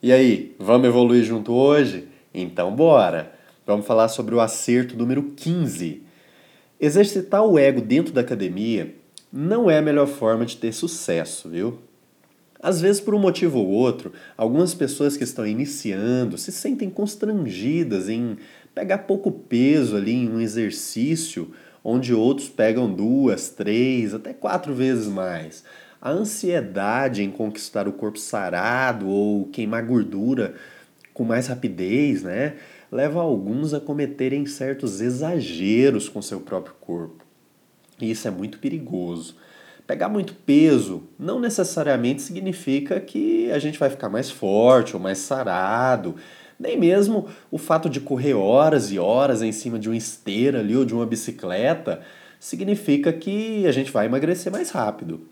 E aí, vamos evoluir junto hoje? Então bora! Vamos falar sobre o acerto número 15. Exercitar o ego dentro da academia não é a melhor forma de ter sucesso, viu? Às vezes, por um motivo ou outro, algumas pessoas que estão iniciando se sentem constrangidas em pegar pouco peso ali em um exercício onde outros pegam duas, três, até quatro vezes mais. A ansiedade em conquistar o corpo sarado ou queimar gordura com mais rapidez, né, leva alguns a cometerem certos exageros com seu próprio corpo. E isso é muito perigoso. Pegar muito peso não necessariamente significa que a gente vai ficar mais forte ou mais sarado. Nem mesmo o fato de correr horas e horas em cima de uma esteira ali ou de uma bicicleta significa que a gente vai emagrecer mais rápido.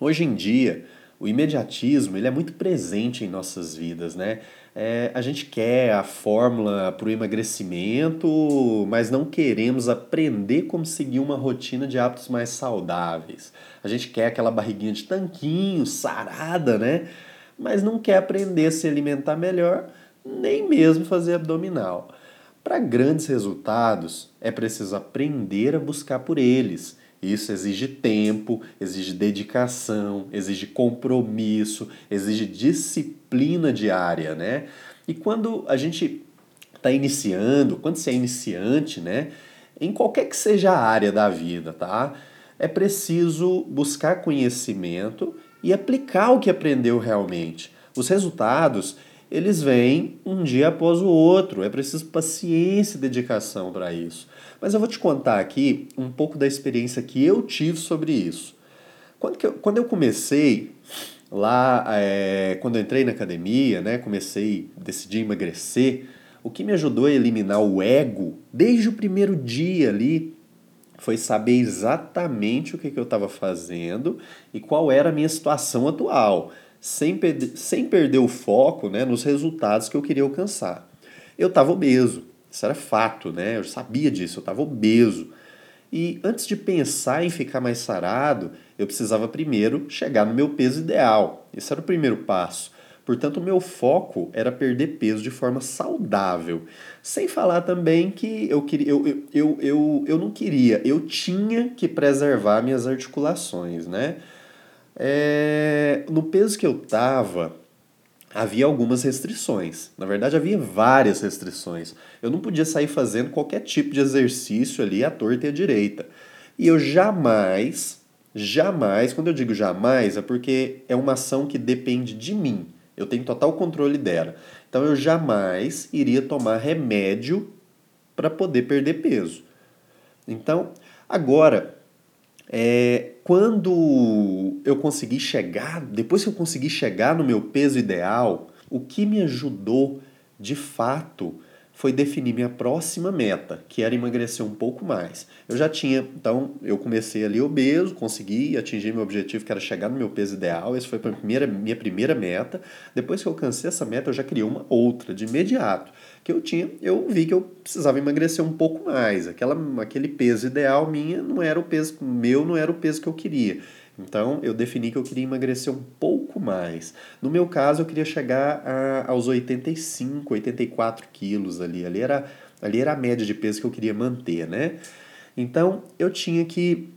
Hoje em dia, o imediatismo ele é muito presente em nossas vidas, né? É, a gente quer a fórmula para o emagrecimento, mas não queremos aprender como seguir uma rotina de hábitos mais saudáveis. A gente quer aquela barriguinha de tanquinho, sarada, né? Mas não quer aprender a se alimentar melhor, nem mesmo fazer abdominal. Para grandes resultados, é preciso aprender a buscar por eles isso exige tempo, exige dedicação, exige compromisso, exige disciplina diária, né? E quando a gente está iniciando, quando você é iniciante, né? Em qualquer que seja a área da vida, tá? É preciso buscar conhecimento e aplicar o que aprendeu realmente. Os resultados, eles vêm um dia após o outro. É preciso paciência e dedicação para isso. Mas eu vou te contar aqui um pouco da experiência que eu tive sobre isso. Quando, eu, quando eu comecei lá, é, quando eu entrei na academia, né, comecei, decidi emagrecer, o que me ajudou a eliminar o ego desde o primeiro dia ali foi saber exatamente o que, que eu estava fazendo e qual era a minha situação atual sem, sem perder o foco né, nos resultados que eu queria alcançar. Eu estava obeso, isso era fato, né? Eu sabia disso, eu estava obeso. E antes de pensar em ficar mais sarado, eu precisava primeiro chegar no meu peso ideal. Esse era o primeiro passo. Portanto, o meu foco era perder peso de forma saudável. Sem falar também que eu, queria, eu, eu, eu, eu, eu não queria, eu tinha que preservar minhas articulações, né? É, no peso que eu tava, havia algumas restrições. Na verdade, havia várias restrições. Eu não podia sair fazendo qualquer tipo de exercício ali à torta e à direita. E eu jamais, jamais, quando eu digo jamais, é porque é uma ação que depende de mim. Eu tenho total controle dela. Então eu jamais iria tomar remédio para poder perder peso. Então, agora, é, quando eu consegui chegar, depois que eu consegui chegar no meu peso ideal, o que me ajudou de fato foi definir minha próxima meta, que era emagrecer um pouco mais. Eu já tinha, então, eu comecei ali obeso, consegui atingir meu objetivo, que era chegar no meu peso ideal. Essa foi a primeira, minha primeira meta. Depois que eu alcancei essa meta, eu já criei uma outra de imediato, que eu tinha, eu vi que eu precisava emagrecer um pouco mais. Aquela, aquele peso ideal minha não era o peso meu, não era o peso que eu queria. Então eu defini que eu queria emagrecer um pouco mais. No meu caso, eu queria chegar a, aos 85, 84 quilos ali. Ali era, ali era a média de peso que eu queria manter, né? Então eu tinha que,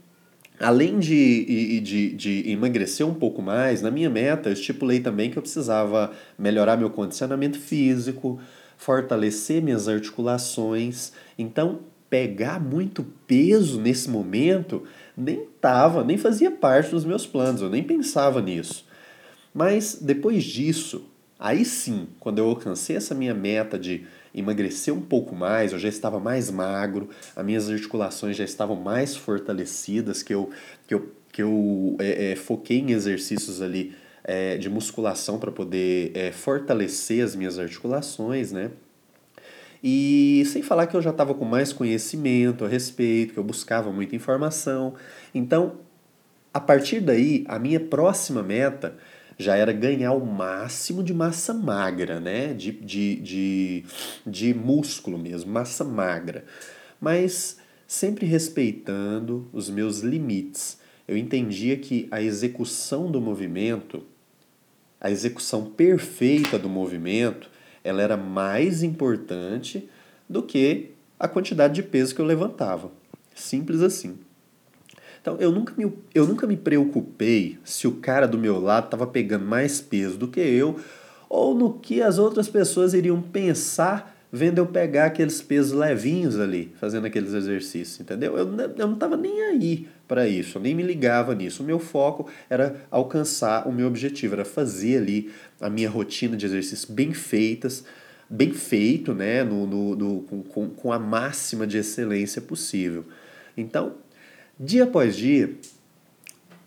além de, de, de emagrecer um pouco mais, na minha meta eu estipulei também que eu precisava melhorar meu condicionamento físico, fortalecer minhas articulações. Então, pegar muito peso nesse momento nem tava, nem fazia parte dos meus planos, eu nem pensava nisso. Mas depois disso, aí sim, quando eu alcancei essa minha meta de emagrecer um pouco mais, eu já estava mais magro, as minhas articulações já estavam mais fortalecidas, que eu, que eu, que eu é, é, foquei em exercícios ali é, de musculação para poder é, fortalecer as minhas articulações, né? E sem falar que eu já estava com mais conhecimento a respeito, que eu buscava muita informação. Então, a partir daí, a minha próxima meta já era ganhar o máximo de massa magra, né? De, de, de, de músculo mesmo, massa magra. Mas sempre respeitando os meus limites. Eu entendia que a execução do movimento a execução perfeita do movimento, ela era mais importante do que a quantidade de peso que eu levantava. Simples assim. Então, eu nunca me, eu nunca me preocupei se o cara do meu lado estava pegando mais peso do que eu ou no que as outras pessoas iriam pensar vendo eu pegar aqueles pesos levinhos ali, fazendo aqueles exercícios, entendeu? Eu, eu não estava nem aí para isso, eu nem me ligava nisso. O meu foco era alcançar o meu objetivo, era fazer ali a minha rotina de exercícios bem feitas, bem feito, né, no, no, no com, com a máxima de excelência possível. Então, Dia após dia,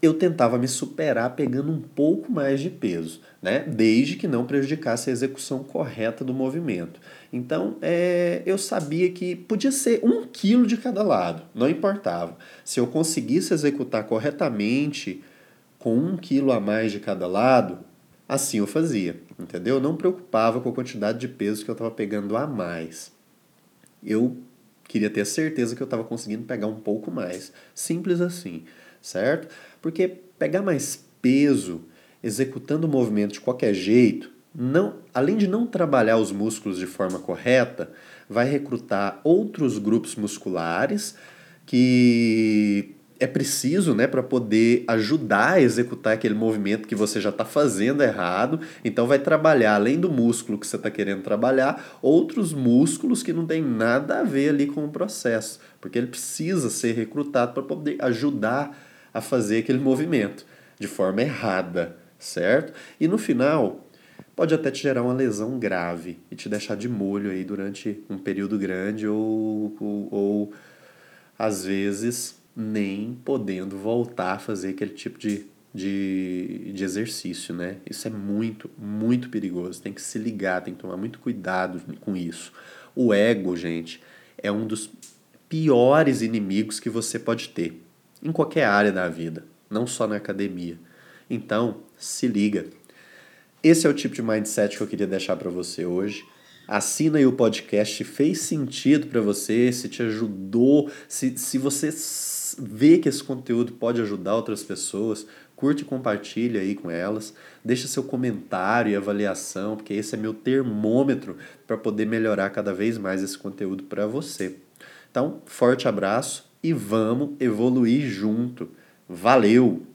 eu tentava me superar pegando um pouco mais de peso, né? desde que não prejudicasse a execução correta do movimento. Então, é, eu sabia que podia ser um quilo de cada lado, não importava. Se eu conseguisse executar corretamente com um quilo a mais de cada lado, assim eu fazia, entendeu? Eu não preocupava com a quantidade de peso que eu estava pegando a mais. Eu Queria ter certeza que eu estava conseguindo pegar um pouco mais. Simples assim, certo? Porque pegar mais peso executando o movimento de qualquer jeito, não, além de não trabalhar os músculos de forma correta, vai recrutar outros grupos musculares que é preciso né, para poder ajudar a executar aquele movimento que você já está fazendo errado. Então, vai trabalhar, além do músculo que você está querendo trabalhar, outros músculos que não tem nada a ver ali com o processo, porque ele precisa ser recrutado para poder ajudar a fazer aquele movimento de forma errada, certo? E no final, pode até te gerar uma lesão grave e te deixar de molho aí durante um período grande ou, ou, ou às vezes nem podendo voltar a fazer aquele tipo de, de, de exercício, né? Isso é muito, muito perigoso. Tem que se ligar, tem que tomar muito cuidado com isso. O ego, gente, é um dos piores inimigos que você pode ter em qualquer área da vida, não só na academia. Então, se liga. Esse é o tipo de mindset que eu queria deixar para você hoje. Assina aí o podcast, fez sentido para você, se te ajudou, se, se você vê que esse conteúdo pode ajudar outras pessoas, curte e compartilha aí com elas, deixa seu comentário e avaliação, porque esse é meu termômetro para poder melhorar cada vez mais esse conteúdo para você. Então, forte abraço e vamos evoluir junto. Valeu!